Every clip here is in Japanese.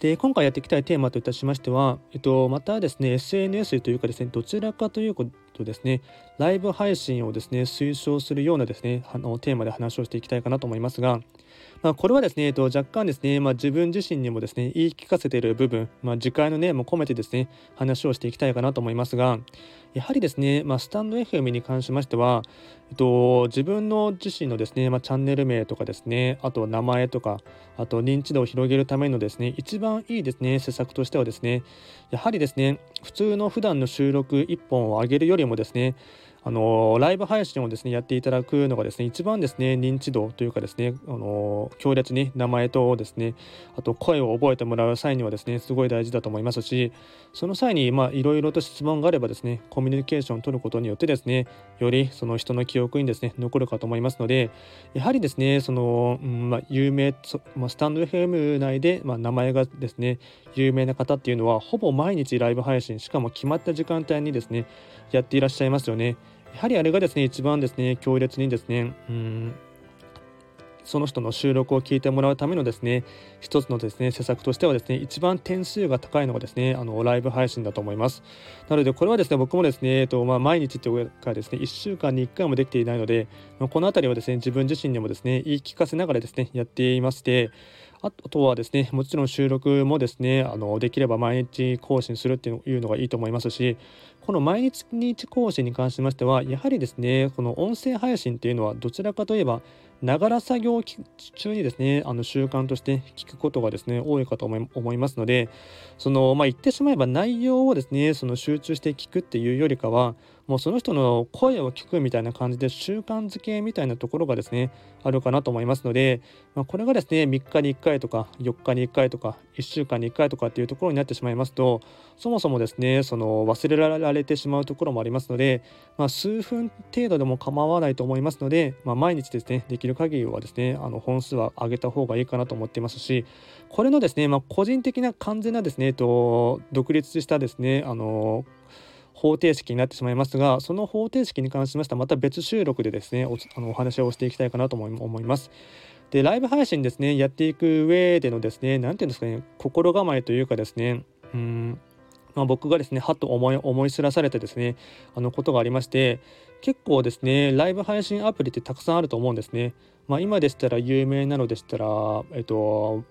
で今回やっていきたいテーマといたしましては、えっと、またですね SNS というかですねどちらかということですねライブ配信をですね推奨するようなですねあのテーマで話をしていきたいかなと思いますが、まあ、これはですね、えっと、若干ですね、まあ、自分自身にもですね言い聞かせている部分、まあ、次回のねも込めてですね話をしていきたいかなと思いますがやはりですね、まあ、スタンド FM に関しましては、えっと、自分の自身のですね、まあ、チャンネル名とかですね、あと名前とか、あと認知度を広げるためのですね、一番いいですね、施策としてはですね、やはりですね、普通の普段の収録1本を上げるよりもですね、あのライブ配信をですねやっていただくのがですね一番ですね認知度というかですねあの強烈に名前とですねあと声を覚えてもらう際にはですねすごい大事だと思いますしその際にまあいろいろと質問があればですねコミュニケーションを取ることによってですねよりその人の記憶にですね残るかと思いますのでやはりですねその、うんまあ、有名、まあ、スタンド FM 内で、まあ、名前がですね有名な方っていうのはほぼ毎日ライブ配信しかも決まった時間帯にですねやっていらっしゃいますよね。やはりあれがですね一番ですね強烈にですねうんその人の収録を聞いてもらうためのですね一つのですね施策としてはですね一番点数が高いのがですねあのライブ配信だと思います。なのでこれはですね僕もですね、えっとまあ、毎日というかですね1週間に1回もできていないので、この辺りはですね自分自身にもですね言い聞かせながらですねやっていましてあとはですねもちろん収録もですねあのできれば毎日更新するっていうのがいいと思いますしこの毎日更新に関しましてはやはりですねこの音声配信っていうのはどちらかといえばながら作業中にですねあの習慣として聞くことがですね多いかと思いますのでそのまあ言ってしまえば内容をですねその集中して聞くっていうよりかはもうその人の声を聞くみたいな感じで習慣づけみたいなところがですねあるかなと思いますので、まあ、これがですね3日に1回とか4日に1回とか1週間に1回とかっていうところになってしまいますとそもそもですねその忘れられてしまうところもありますので、まあ、数分程度でも構わないと思いますので、まあ、毎日ですねできる限りはですねあの本数は上げた方がいいかなと思っていますしこれのですね、ま、個人的な完全なですね、えっと、独立したですねあの方程式になってしまいますがその方程式に関しましてはまた別収録でですねおあのお話をしていきたいかなと思います。でライブ配信ですねやっていく上でのですね何て言うんですかね心構えというかですねうんま、僕がですねはっと思い思い知らされてですねあのことがありまして結構ですねライブ配信アプリってたくさんあると思うんですね。まあ、今でしたら有名なのでしたら、えっと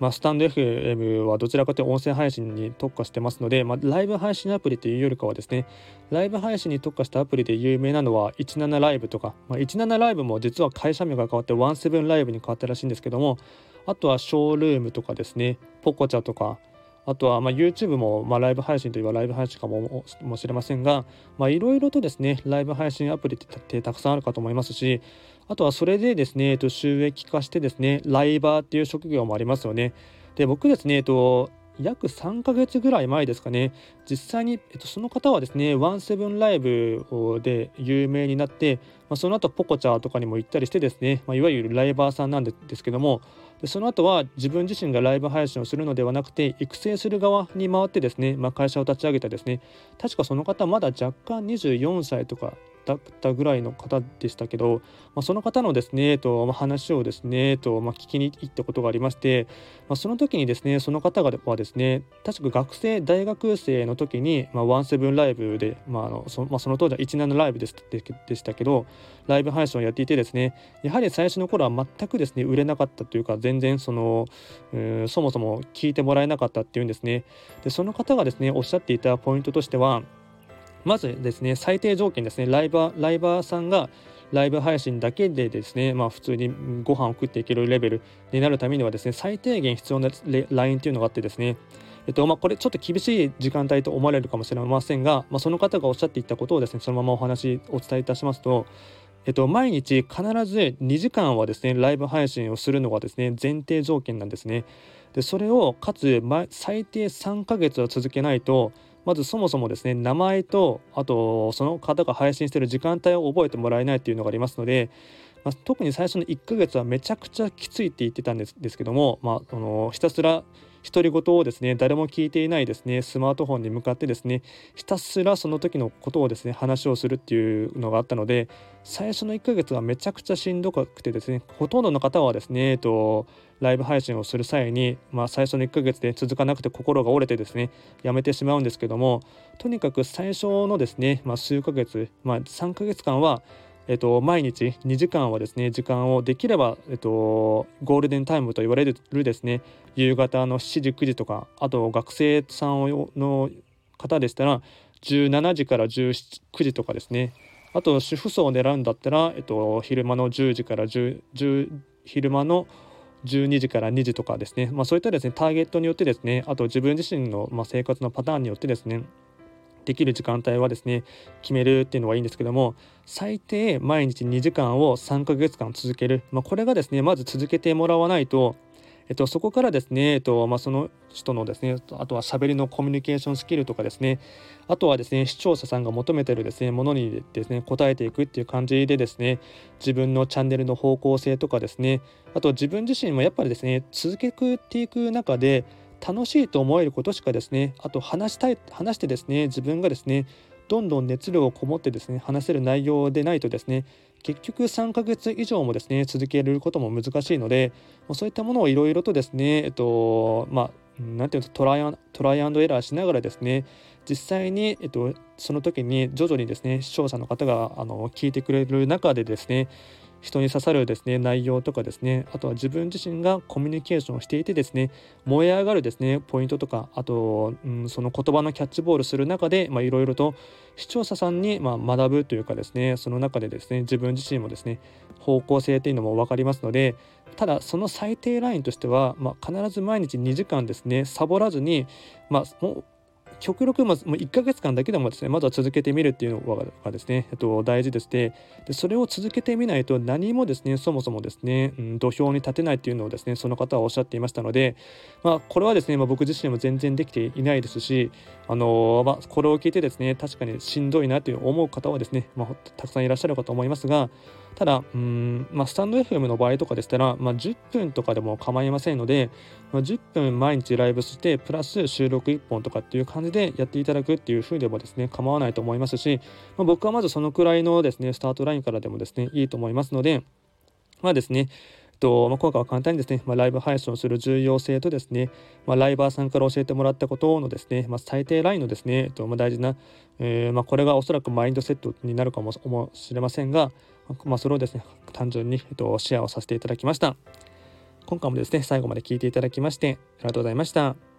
まあ、スタンド FM はどちらかというと音声配信に特化してますので、まあ、ライブ配信アプリというよりかはですねライブ配信に特化したアプリで有名なのは17ライブとか、まあ、17ライブも実は会社名が変わって17ライブに変わったらしいんですけどもあとはショールームとかですねポコチャとかあとは YouTube もまライブ配信といえばライブ配信かもしれませんがいろいろとですねライブ配信アプリってたくさんあるかと思いますしあとはそれでですね、収益化してですね、ライバーっていう職業もありますよね。で、僕ですね、約3ヶ月ぐらい前ですかね、実際に、その方はですね、ワンセブンライブで有名になって、まあ、その後ポコチャーとかにも行ったりしてですね、まあ、いわゆるライバーさんなんですけども、その後は自分自身がライブ配信をするのではなくて、育成する側に回ってですね、まあ、会社を立ち上げたですね、確かその方まだ若干24歳とかだったぐらいの方でしたけど、まあ、その方のですね、とまあ、話をですね、とまあ、聞きに行ったことがありまして、まあ、その時にですねその方がはですね確か学生大学生の時に、まあ、ワンセブンライブで、まああのそまあ、その当時は17ライブででしたけどライブ配信をやっていてですねやはり最初の頃は全くですね売れなかったというか全然そのそもそも聞いてもらえなかったっていうんですね。でその方がですねおっしゃっていたポイントとしてはまずですね、最低条件ですね、ライバー、ライバーさんがライブ配信だけでですね、まあ普通にご飯を食っていけるレベルになるためにはですね、最低限必要なラインっていうのがあってですね、えっとまあ、これちょっと厳しい時間帯と思われるかもしれませんが、まあ、その方がおっしゃっていたことをですね、そのままお話を、お伝えいたしますと、えっと、毎日必ず2時間はですねライブ配信をするのがですね前提条件なんですね。でそれをかつ最低3ヶ月は続けないとまずそもそもですね名前とあとその方が配信している時間帯を覚えてもらえないっていうのがありますので、まあ、特に最初の1ヶ月はめちゃくちゃきついって言ってたんですですけども、まあ、あのひたすら独り言をですね誰も聞いていないですねスマートフォンに向かってですねひたすらその時のことをですね話をするっていうのがあったので最初の1ヶ月はめちゃくちゃしんどくてですねほとんどの方はですね、えっと、ライブ配信をする際に、まあ、最初の1ヶ月で続かなくて心が折れてですねやめてしまうんですけどもとにかく最初のですね、まあ、数ヶ月、まあ、3ヶ月間はえっと、毎日2時間はですね時間をできれば、えっと、ゴールデンタイムと言われるですね夕方の7時9時とかあと学生さんの方でしたら17時から19時とかですね。あと主婦層を狙うんだったら、えっと、昼間の10時から10 10昼間の12時から2時とかですね、まあ、そういったですねターゲットによってですねあと自分自身の、まあ、生活のパターンによってですねできる時間帯はですね決めるっていうのはいいんですけども最低毎日2時間を3ヶ月間続ける、まあ、これがですねまず続けてもらわないとえっと、そこからですね、えっとまあ、その人のですねあとは喋りのコミュニケーションスキルとかですねあとはですね視聴者さんが求めてるですねものにですね答えていくっていう感じでですね自分のチャンネルの方向性とかですねあと自分自身もやっぱりですね続けていく中で楽しいと思えることしかですねあと話したい話してですね自分がですねどんどん熱量をこもってですね話せる内容でないとですね結局3ヶ月以上もですね続けることも難しいのでそういったものをいろいろとですねえっとまあなんていうのトライアントライアンドエラーしながらですね実際に、えっと、その時に徐々にですね視聴者の方があの聞いてくれる中でですね人に刺さるですね内容とかですねあとは自分自身がコミュニケーションをしていてですね燃え上がるですねポイントとかあと、うん、その言葉のキャッチボールする中でいろいろと視聴者さんに、ま、学ぶというかですねその中でですね自分自身もですね方向性というのも分かりますのでただその最低ラインとしては、まあ、必ず毎日2時間ですねサボらずに、まあ、極力まずもう1ヶ月間だけでもですねまずは続けてみるっていうのがですね、えっと、大事でしてでそれを続けてみないと何もですねそもそもですね、うん、土俵に立てないっていうのをですねその方はおっしゃっていましたので、まあ、これはですね、まあ、僕自身も全然できていないですし、あのー、まあ、これを聞いてですね確かにしんどいなという思う方はですね、まあ、たくさんいらっしゃるかと思いますがただ、うん、まあ、スタンド FM の場合とかでしたら、まあ、10分とかでも構いませんので、まあ、10分毎日ライブして、プラス収録1本とかっていう感じでやっていただくっていう風でもですね、構わないと思いますし、まあ、僕はまずそのくらいのですね、スタートラインからでもですね、いいと思いますので、まあですね、とまあ、今回は簡単にですね、まあ、ライブ配信をする重要性とですね、まあ、ライバーさんから教えてもらったことのですね、まあ、最低ラインのですね、えっとまあ、大事な、えーまあ、これがおそらくマインドセットになるかもしれませんが、まあ、それをですね単純に、えっと、シェアをさせていただきました。今回もですね最後まで聞いていただきましてありがとうございました。